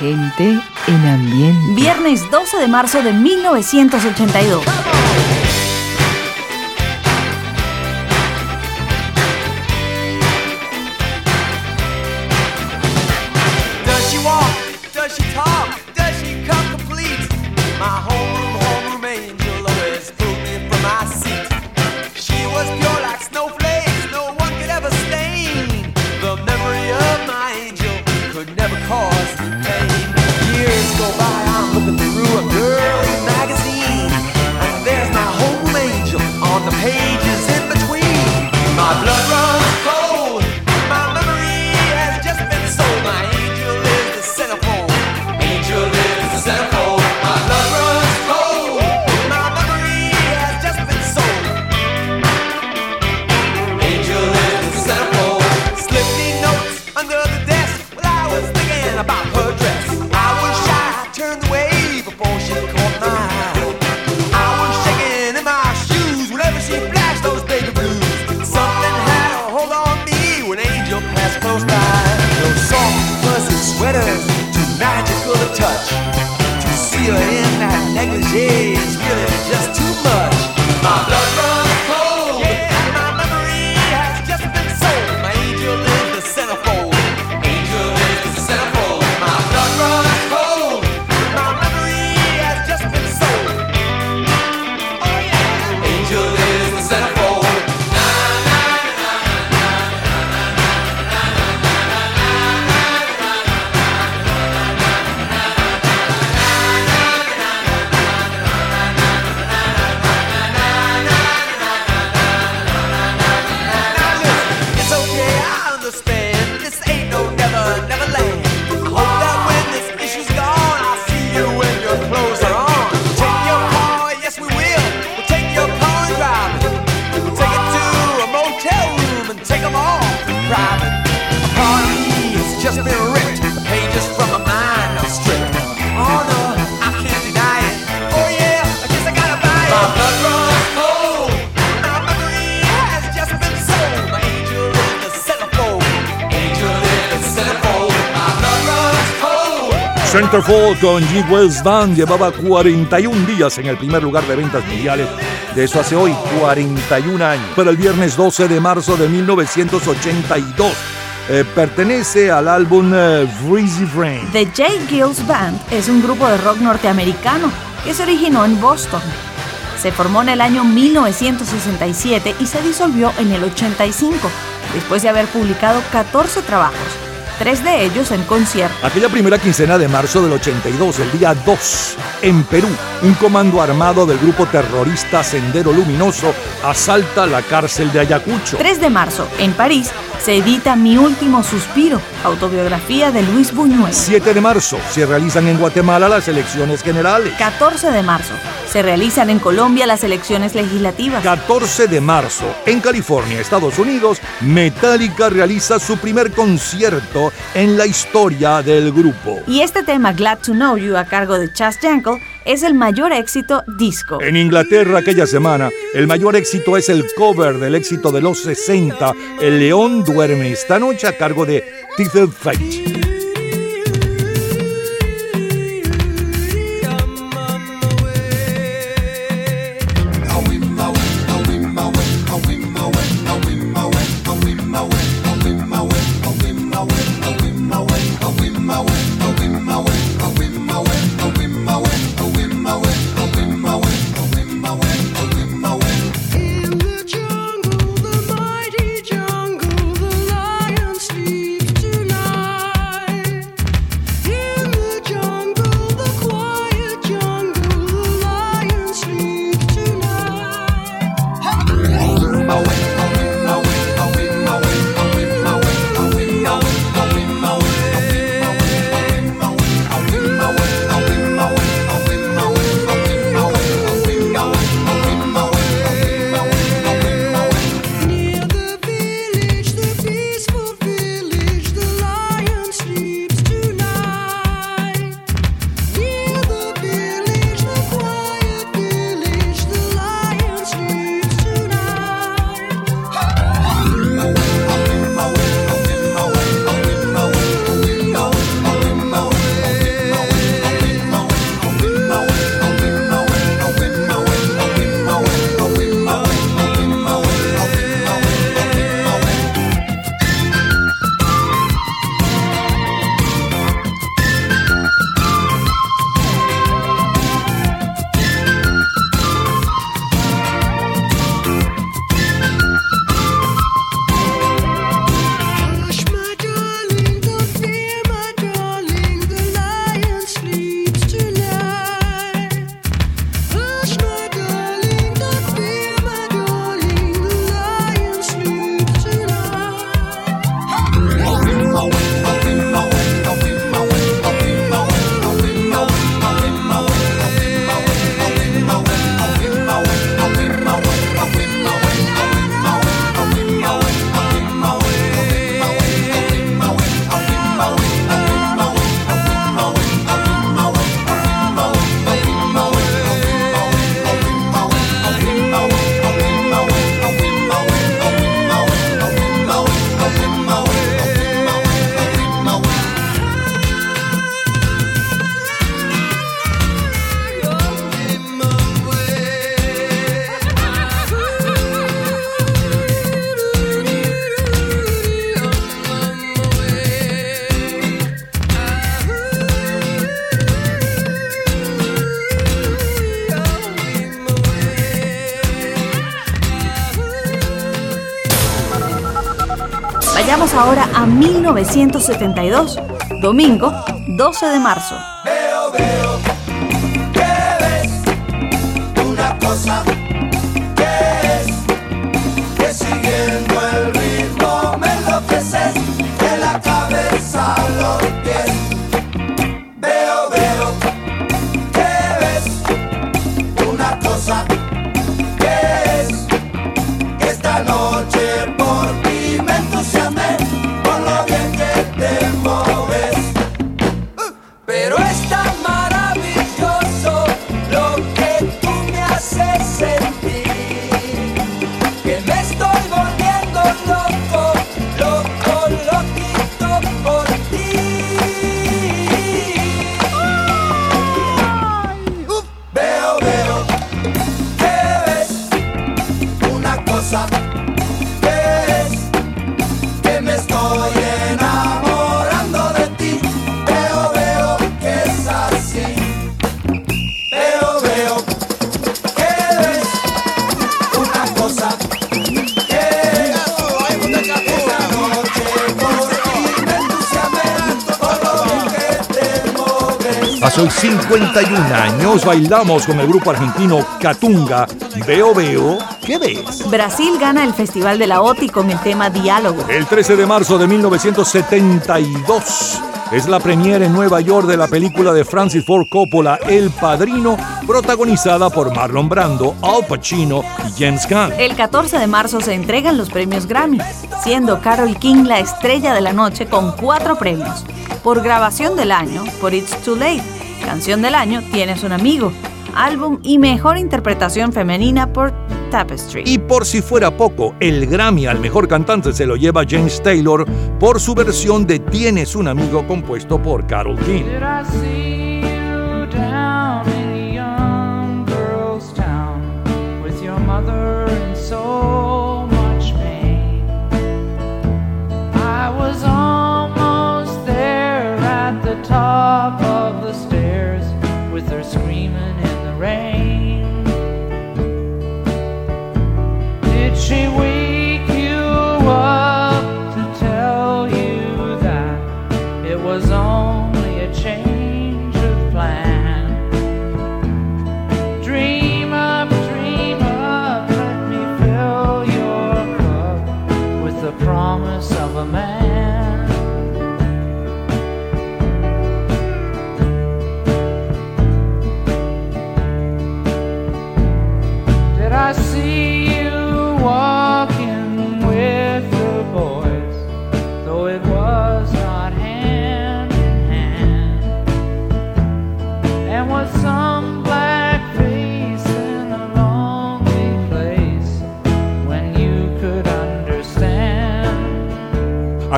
Gente en ambiente. Viernes 12 de marzo de 1982. Centerfold con G. Wells Band llevaba 41 días en el primer lugar de ventas mundiales. De eso hace hoy 41 años. Para el viernes 12 de marzo de 1982. Eh, pertenece al álbum uh, Freezy Brain. The J. Gills Band es un grupo de rock norteamericano que se originó en Boston. Se formó en el año 1967 y se disolvió en el 85, después de haber publicado 14 trabajos tres de ellos en concierto. Aquella primera quincena de marzo del 82, el día 2, en Perú, un comando armado del grupo terrorista Sendero Luminoso asalta la cárcel de Ayacucho. 3 de marzo, en París, se edita Mi Último Suspiro, autobiografía de Luis Buñuel. 7 de marzo, se realizan en Guatemala las elecciones generales. 14 de marzo, se realizan en Colombia las elecciones legislativas. 14 de marzo, en California, Estados Unidos, Metallica realiza su primer concierto en la historia del grupo. Y este tema, Glad to Know You, a cargo de Chas Jankel, es el mayor éxito disco. En Inglaterra aquella semana, el mayor éxito es el cover del éxito de los 60, El León duerme esta noche a cargo de Tiffel Fate. 1972, domingo 12 de marzo. 51 años bailamos con el grupo argentino Catunga. Veo, veo, ¿qué ves? Brasil gana el Festival de la OTI con el tema Diálogo. El 13 de marzo de 1972 es la premiere en Nueva York de la película de Francis Ford Coppola El Padrino, protagonizada por Marlon Brando, Al Pacino y James Caan. El 14 de marzo se entregan los premios Grammy, siendo Carol King la estrella de la noche con cuatro premios. Por grabación del año, por It's Too Late, canción del año, Tienes un amigo, álbum y mejor interpretación femenina por Tapestry. Y por si fuera poco, el Grammy al mejor cantante se lo lleva James Taylor por su versión de Tienes un amigo compuesto por Carol King.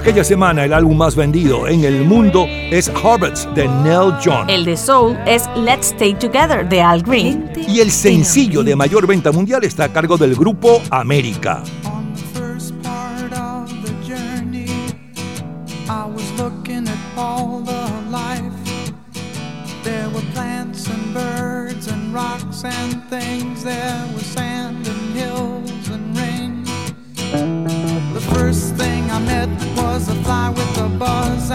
Aquella semana el álbum más vendido en el mundo es Harvard's de Nell John. El de Soul es Let's Stay Together de Al Green. Y el sencillo de mayor venta mundial está a cargo del grupo América. Was a fly with a buzz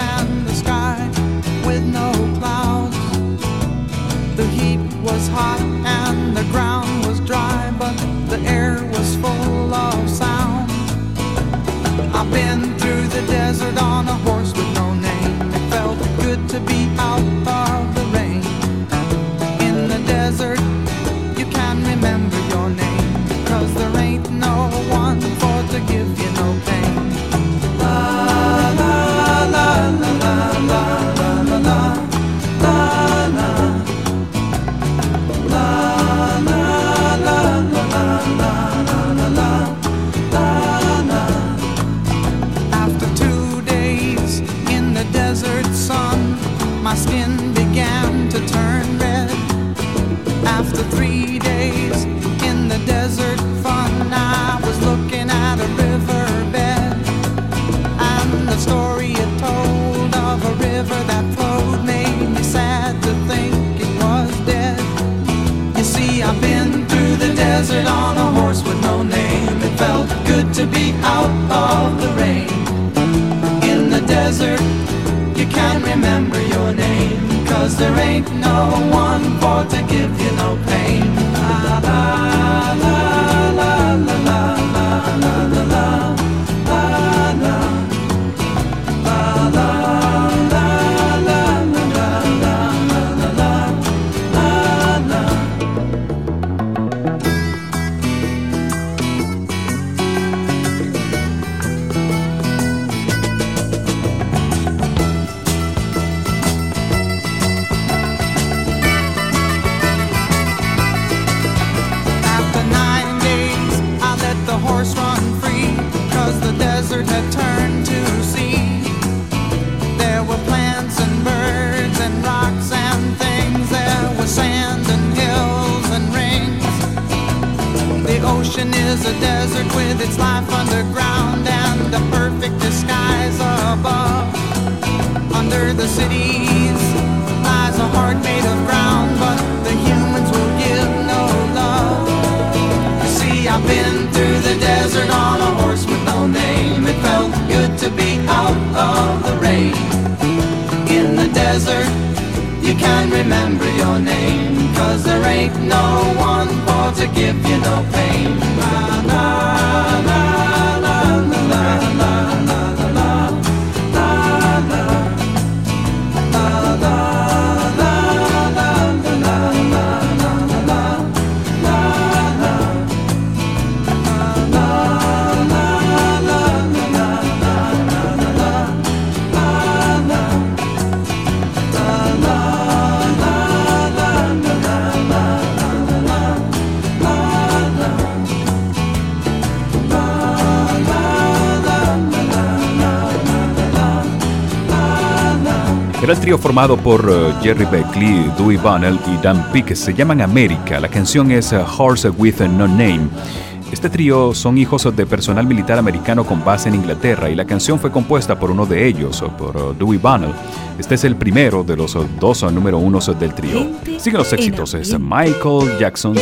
trío formado por uh, Jerry Beckley, Dewey Bunnell y Dan Peake. Se llaman América. La canción es uh, Horse with No Name. Este trío son hijos de personal militar americano con base en Inglaterra y la canción fue compuesta por uno de ellos, por uh, Dewey Bunnell. Este es el primero de los dos número unos del trío. Siguen los éxitos, es Michael Jackson.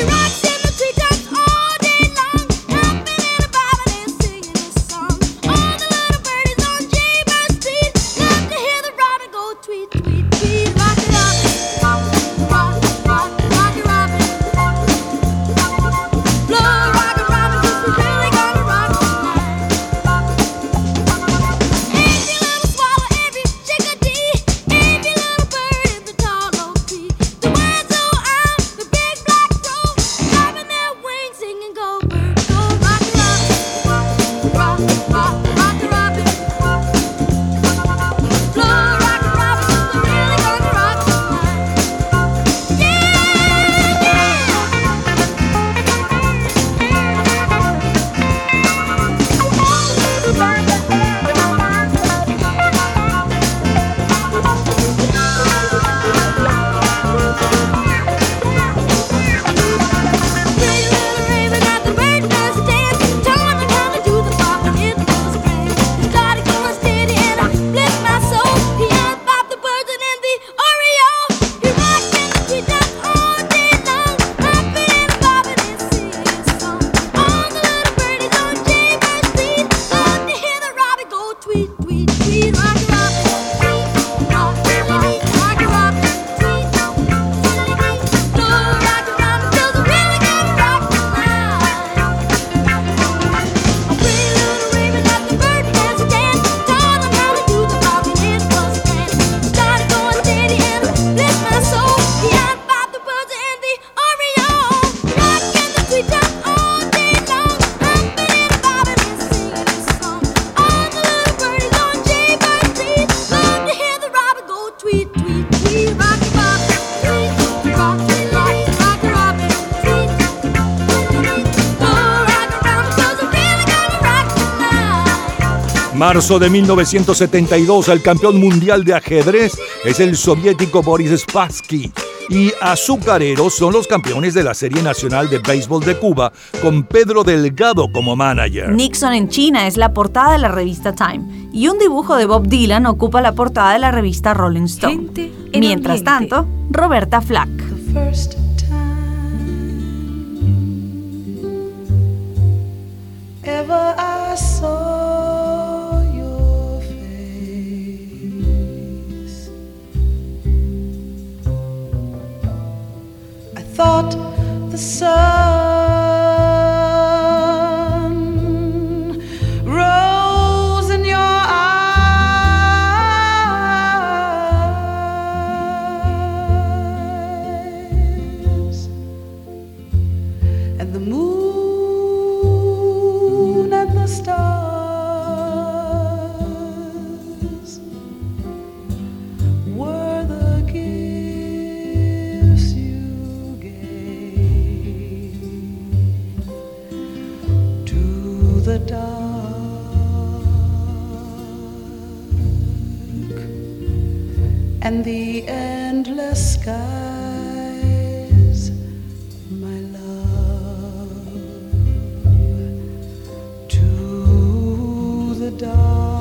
Marzo de 1972, el campeón mundial de ajedrez es el soviético Boris Spassky. Y Azucareros son los campeones de la Serie Nacional de Béisbol de Cuba, con Pedro Delgado como manager. Nixon en China es la portada de la revista Time, y un dibujo de Bob Dylan ocupa la portada de la revista Rolling Stone. Mientras tanto, Roberta Flack. I thought the sun. dark and the endless skies, my love, to the dark.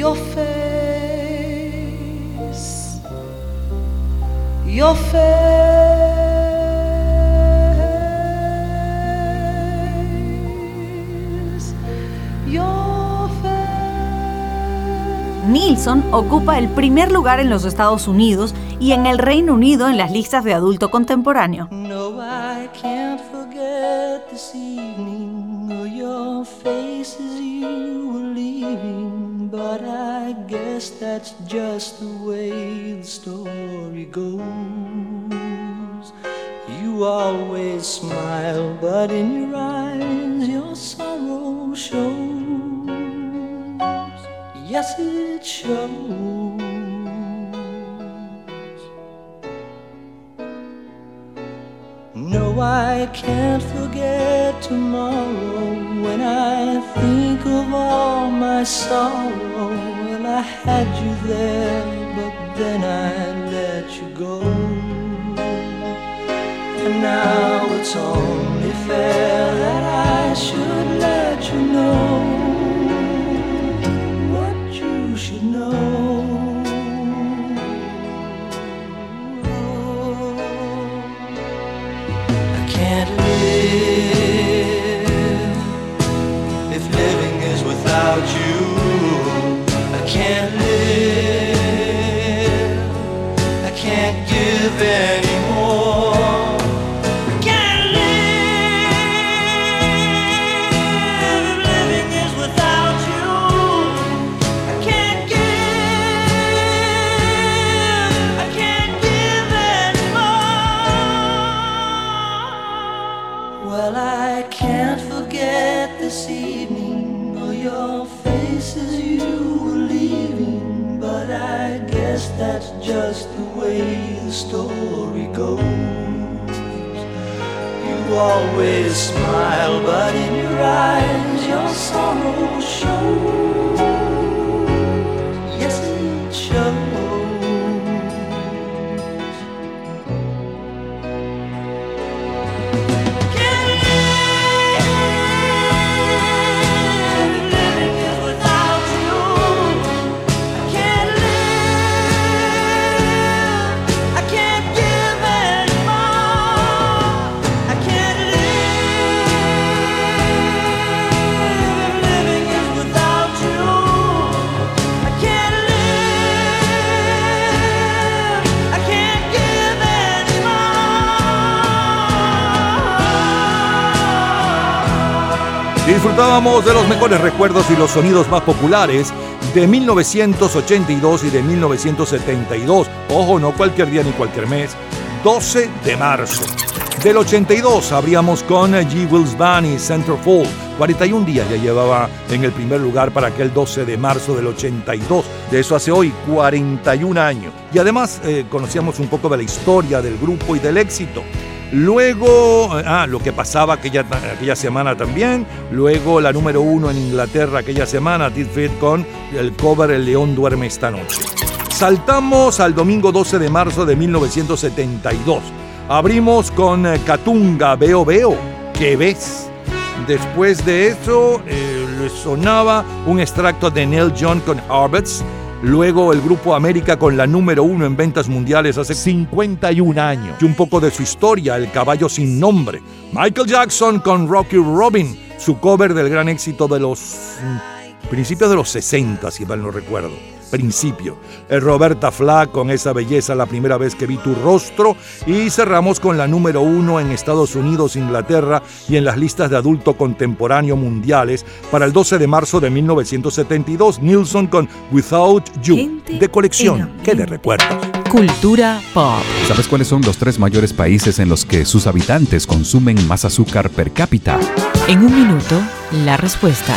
your face, your face, your. Nilsson ocupa el primer lugar en los Estados Unidos y en el Reino Unido en las listas de adulto contemporáneo. It's just Disfrutábamos de los mejores recuerdos y los sonidos más populares de 1982 y de 1972. Ojo, no cualquier día ni cualquier mes. 12 de marzo. Del 82 abríamos con G. Wills Band y Centerfold. 41 días ya llevaba en el primer lugar para aquel 12 de marzo del 82. De eso hace hoy 41 años. Y además eh, conocíamos un poco de la historia del grupo y del éxito. Luego, eh, ah, lo que pasaba aquella, aquella semana también. Luego la número uno en Inglaterra aquella semana, Tit con el cover El León duerme esta noche. Saltamos al domingo 12 de marzo de 1972. Abrimos con eh, Catunga, Veo Veo, ¿qué ves? Después de eso eh, sonaba un extracto de Neil John con Harvest. Luego el grupo América con la número uno en ventas mundiales hace 51 años. Y un poco de su historia, El caballo sin nombre. Michael Jackson con Rocky Robin, su cover del gran éxito de los principios de los 60, si mal no recuerdo. Principio. El Roberta Flack con esa belleza la primera vez que vi tu rostro. Y cerramos con la número uno en Estados Unidos, Inglaterra y en las listas de adulto contemporáneo mundiales para el 12 de marzo de 1972. Nilsson con Without You. Gente De colección. Que de recuerdos. Cultura pop. ¿Sabes cuáles son los tres mayores países en los que sus habitantes consumen más azúcar per cápita? En un minuto, la respuesta.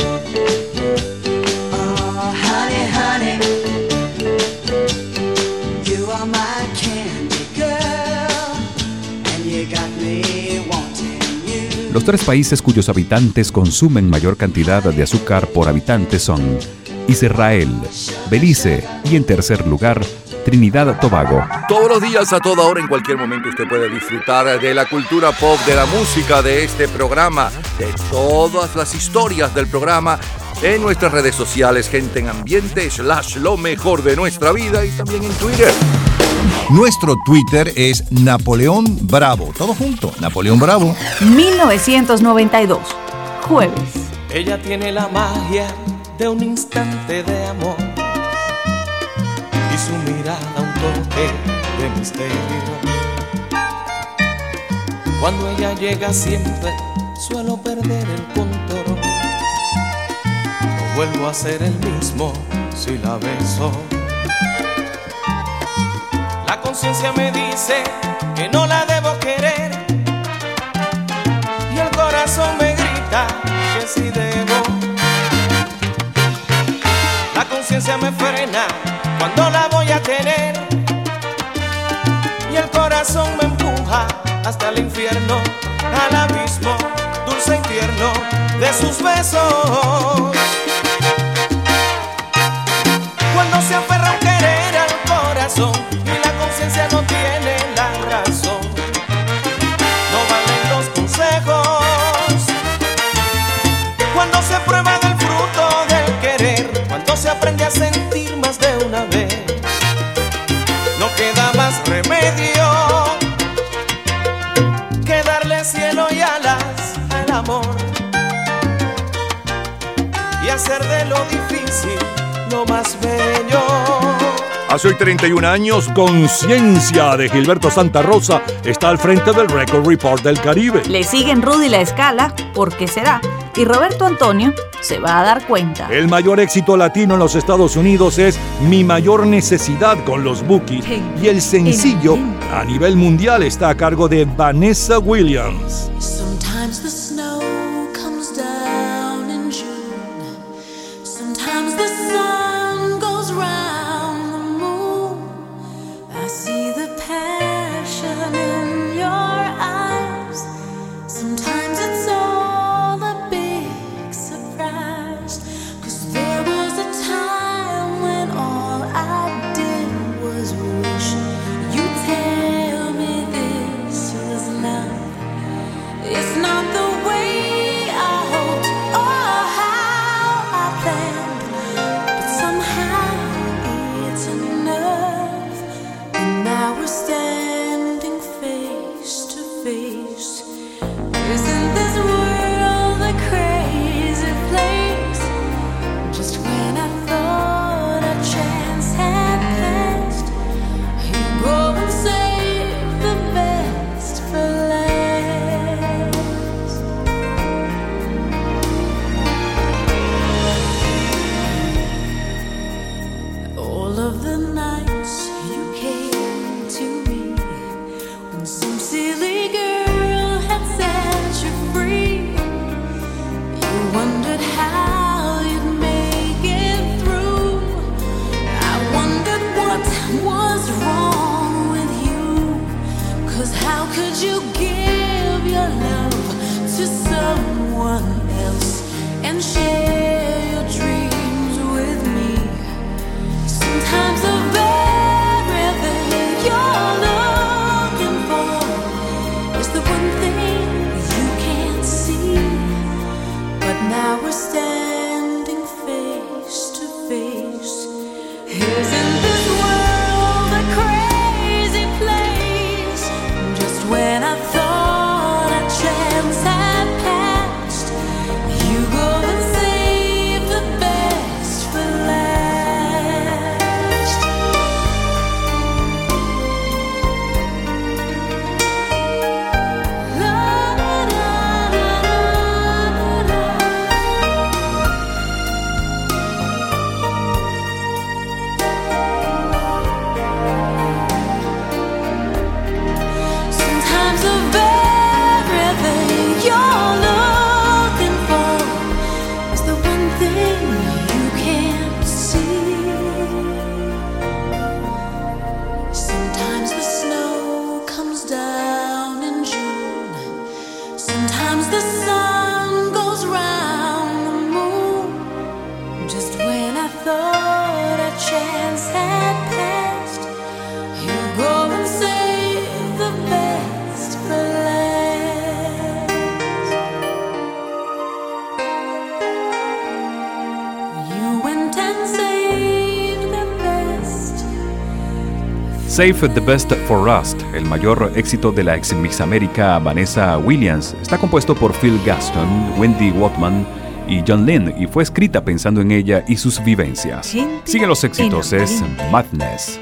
Los tres países cuyos habitantes consumen mayor cantidad de azúcar por habitante son Israel, Belice y en tercer lugar Trinidad Tobago. Todos los días, a toda hora, en cualquier momento, usted puede disfrutar de la cultura pop, de la música, de este programa, de todas las historias del programa en nuestras redes sociales, gente en ambiente, slash lo mejor de nuestra vida y también en Twitter. Nuestro Twitter es Napoleón Bravo. Todo junto, Napoleón Bravo. 1992, jueves. Ella tiene la magia de un instante de amor y su mirada un toque de misterio. Cuando ella llega siempre suelo perder el control. No vuelvo a ser el mismo si la beso. La conciencia me dice que no la debo querer. Y el corazón me grita que sí debo. La conciencia me frena cuando la voy a tener. Y el corazón me empuja hasta el infierno, al abismo dulce y tierno de sus besos. Cuando se aferra un querer al corazón lo más bello. Hace hoy 31 años, Conciencia de Gilberto Santa Rosa está al frente del Record Report del Caribe. Le siguen Rudy La Escala, ¿por qué será? Y Roberto Antonio se va a dar cuenta. El mayor éxito latino en los Estados Unidos es Mi mayor necesidad con los Bookies y el sencillo a nivel mundial está a cargo de Vanessa Williams. 是 Save the Best for Rust, el mayor éxito de la ex Miss América Vanessa Williams, está compuesto por Phil Gaston, Wendy Watman y John Lynn y fue escrita pensando en ella y sus vivencias. Siguen los éxitos, es Madness.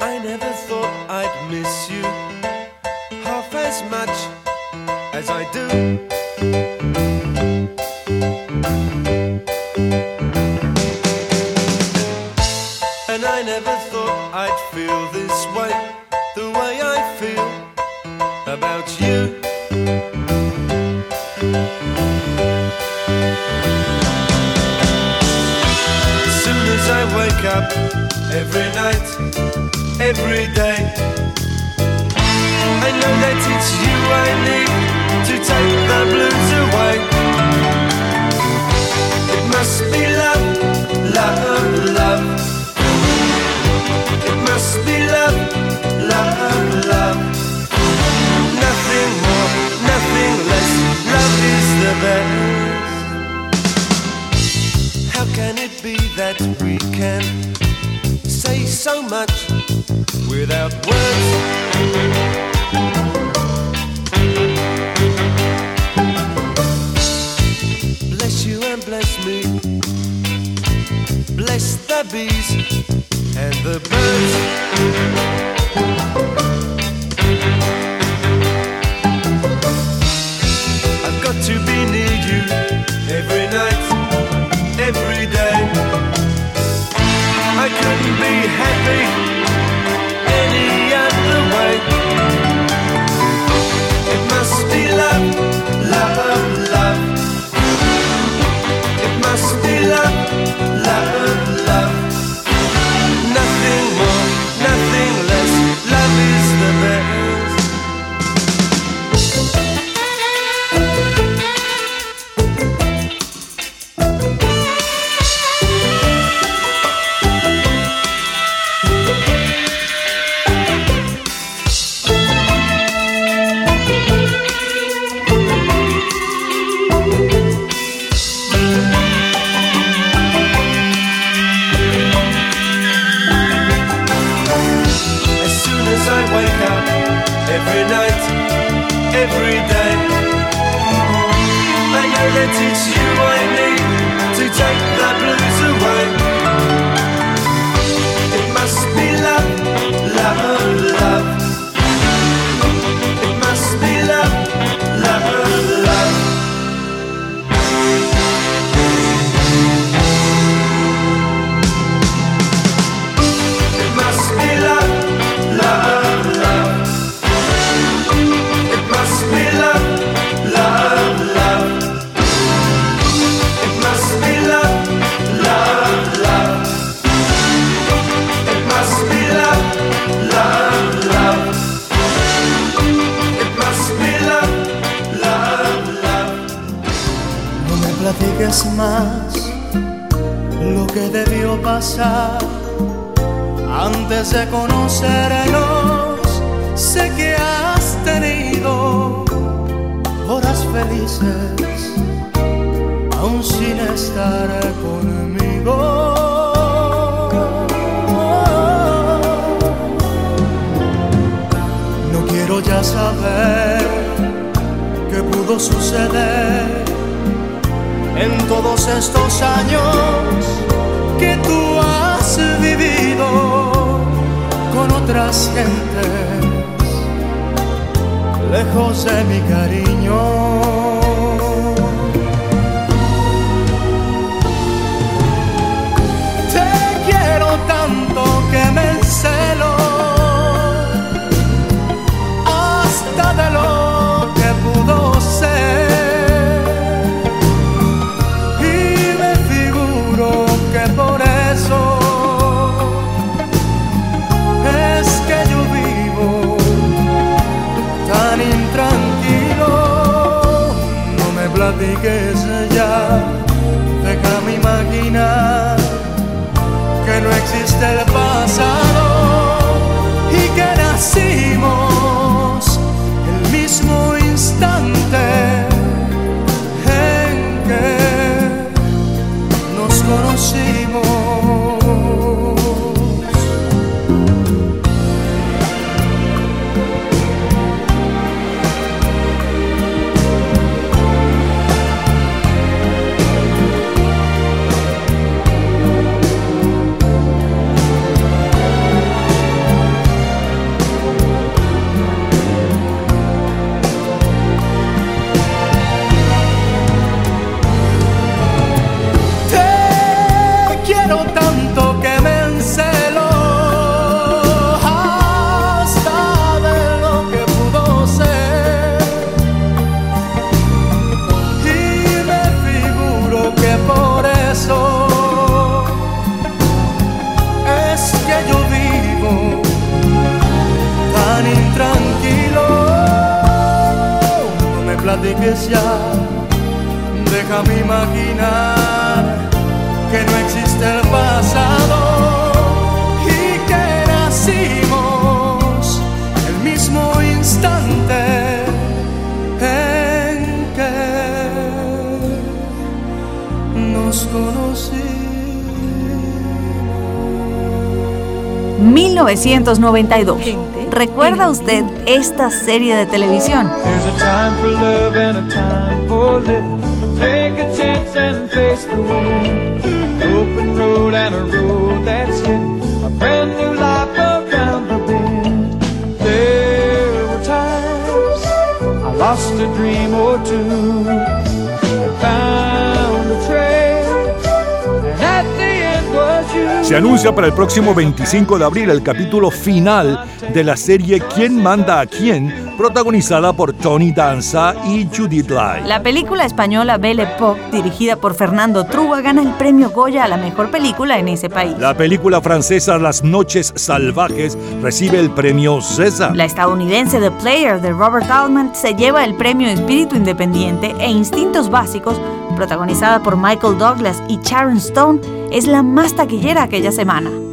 Couldn't be happy Antes de conocernos, sé que has tenido horas felices, aún sin estar conmigo. No quiero ya saber qué pudo suceder en todos estos años que tú has vivido con otras gentes, lejos de mi cariño. Te quiero tanto que me enseñas critiques ya, déjame imaginar que no existe el pasado y que nacimos. 1992. ¿Recuerda usted esta serie de televisión? lost a dream or two. Se anuncia para el próximo 25 de abril el capítulo final de la serie ¿Quién manda a quién? protagonizada por Tony Danza y Judith Light. La película española Belle Époque, dirigida por Fernando Truba, gana el premio Goya a la mejor película en ese país. La película francesa Las noches salvajes recibe el premio César. La estadounidense The Player de Robert Altman se lleva el premio Espíritu Independiente e Instintos Básicos protagonizada por Michael Douglas y Sharon Stone, es la más taquillera aquella semana.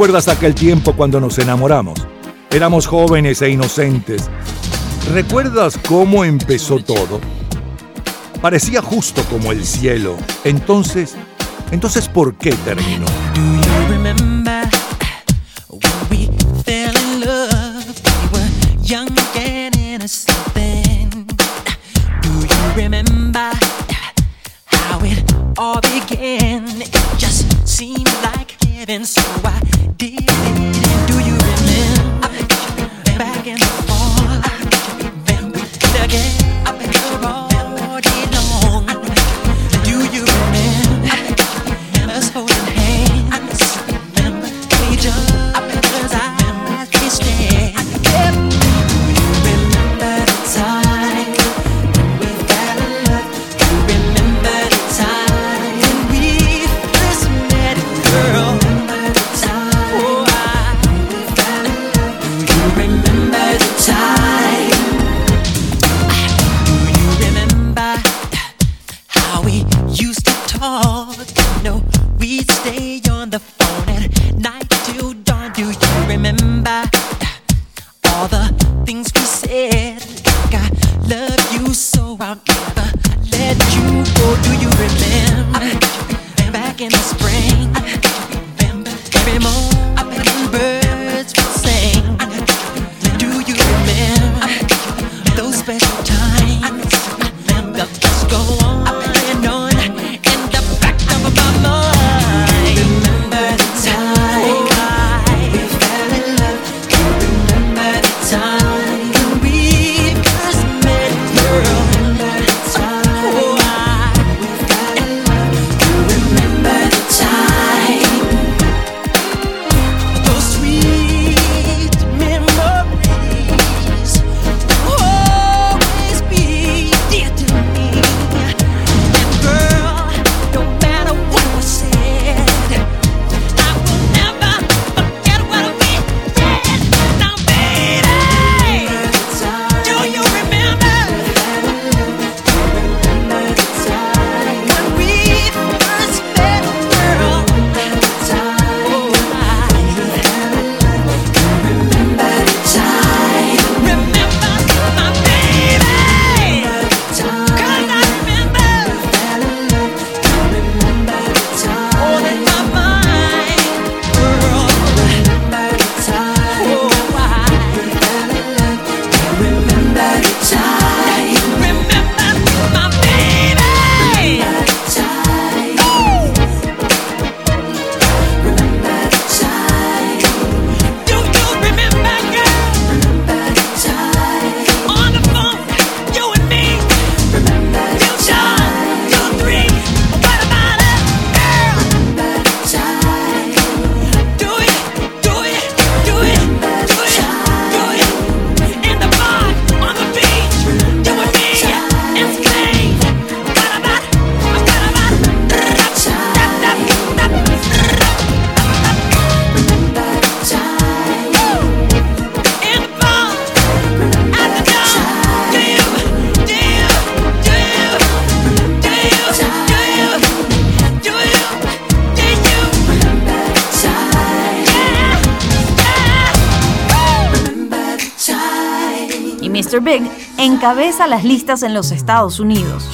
¿Recuerdas aquel tiempo cuando nos enamoramos? Éramos jóvenes e inocentes. ¿Recuerdas cómo empezó todo? Parecía justo como el cielo. Entonces, entonces ¿por qué terminó? future. encabeza las listas en los Estados Unidos.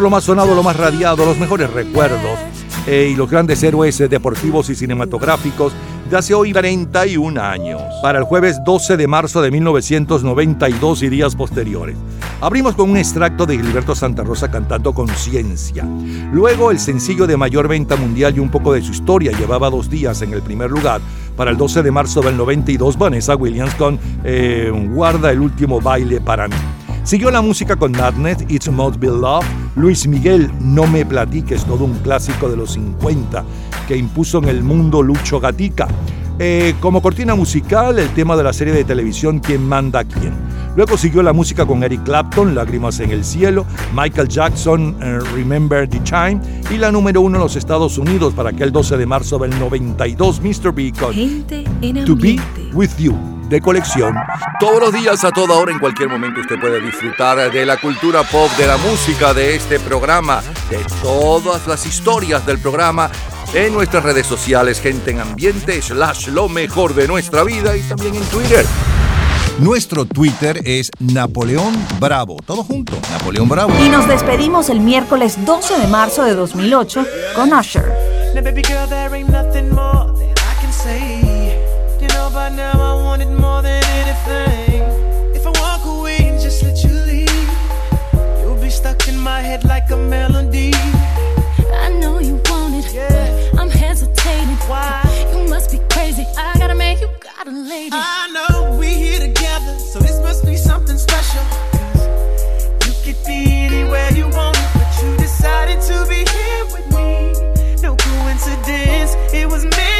Lo más sonado, lo más radiado, los mejores recuerdos eh, y los grandes héroes eh, deportivos y cinematográficos de hace hoy 41 años. Para el jueves 12 de marzo de 1992 y días posteriores. Abrimos con un extracto de Gilberto Santa Rosa cantando Conciencia. Luego el sencillo de mayor venta mundial y un poco de su historia llevaba dos días en el primer lugar. Para el 12 de marzo del 92, Vanessa Williams con eh, Guarda el último baile para mí. Siguió la música con Madness, It's Must Be Love, Luis Miguel, No Me Platiques, todo un clásico de los 50 que impuso en el mundo Lucho Gatica. Eh, como cortina musical, el tema de la serie de televisión ¿Quién manda a quién? Luego siguió la música con Eric Clapton, Lágrimas en el cielo, Michael Jackson, eh, Remember the Time y la número uno en los Estados Unidos para aquel 12 de marzo del 92, Mr. B con Gente en To Be. With You de colección. Todos los días, a toda hora, en cualquier momento, usted puede disfrutar de la cultura pop, de la música, de este programa, de todas las historias del programa en nuestras redes sociales, gente en ambiente, slash lo mejor de nuestra vida y también en Twitter. Nuestro Twitter es Napoleón Bravo. Todo junto, Napoleón Bravo. Y nos despedimos el miércoles 12 de marzo de 2008 con Usher. Now, baby girl, there ain't nothing more that I can say. You know, by now I want it more anything. If I walk away and just let you leave, you'll be stuck in my head like a melody. I know you want it, but I'm hesitating. Why? You must be crazy. I gotta make you got a lady. I know we here together, so this must be something special. 'Cause you could be anywhere you want, but you decided to be here with me. No coincidence, it was meant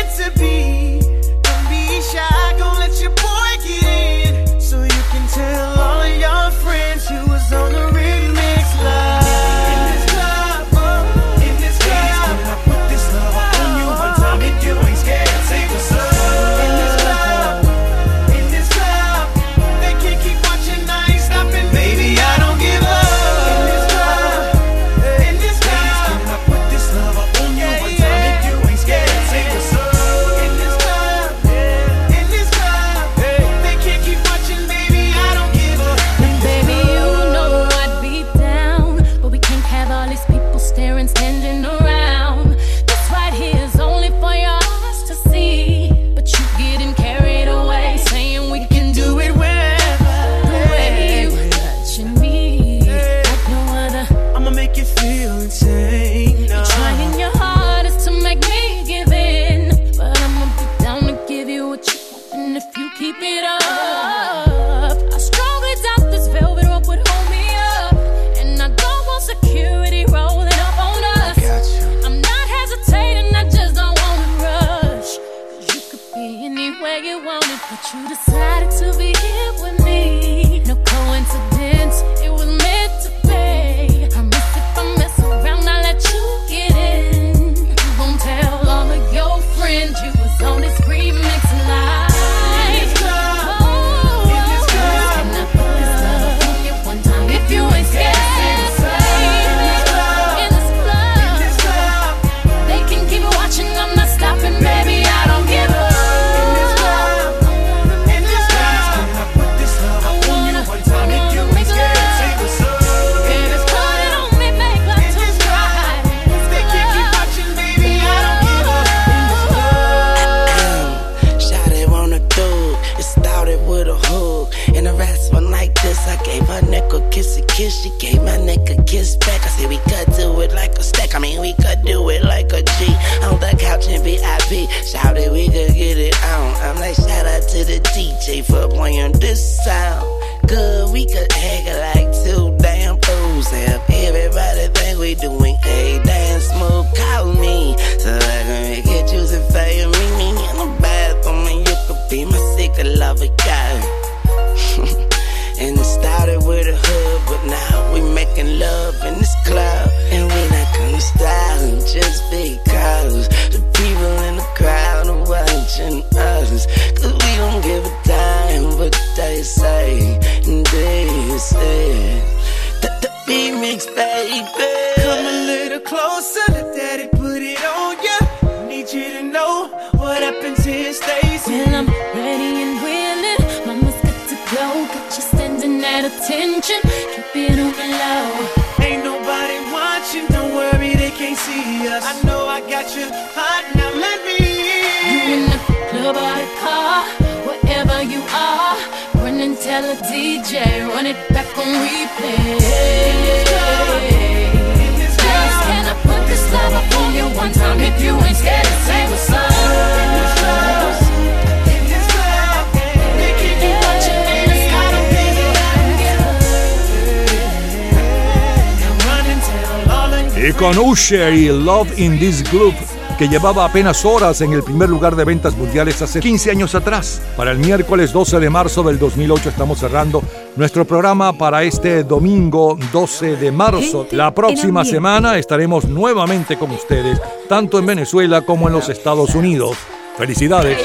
Sherry Love in This Group, que llevaba apenas horas en el primer lugar de ventas mundiales hace 15 años atrás. Para el miércoles 12 de marzo del 2008 estamos cerrando nuestro programa para este domingo 12 de marzo. La próxima semana estaremos nuevamente con ustedes, tanto en Venezuela como en los Estados Unidos. ¡Felicidades!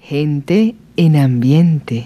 Gente en ambiente.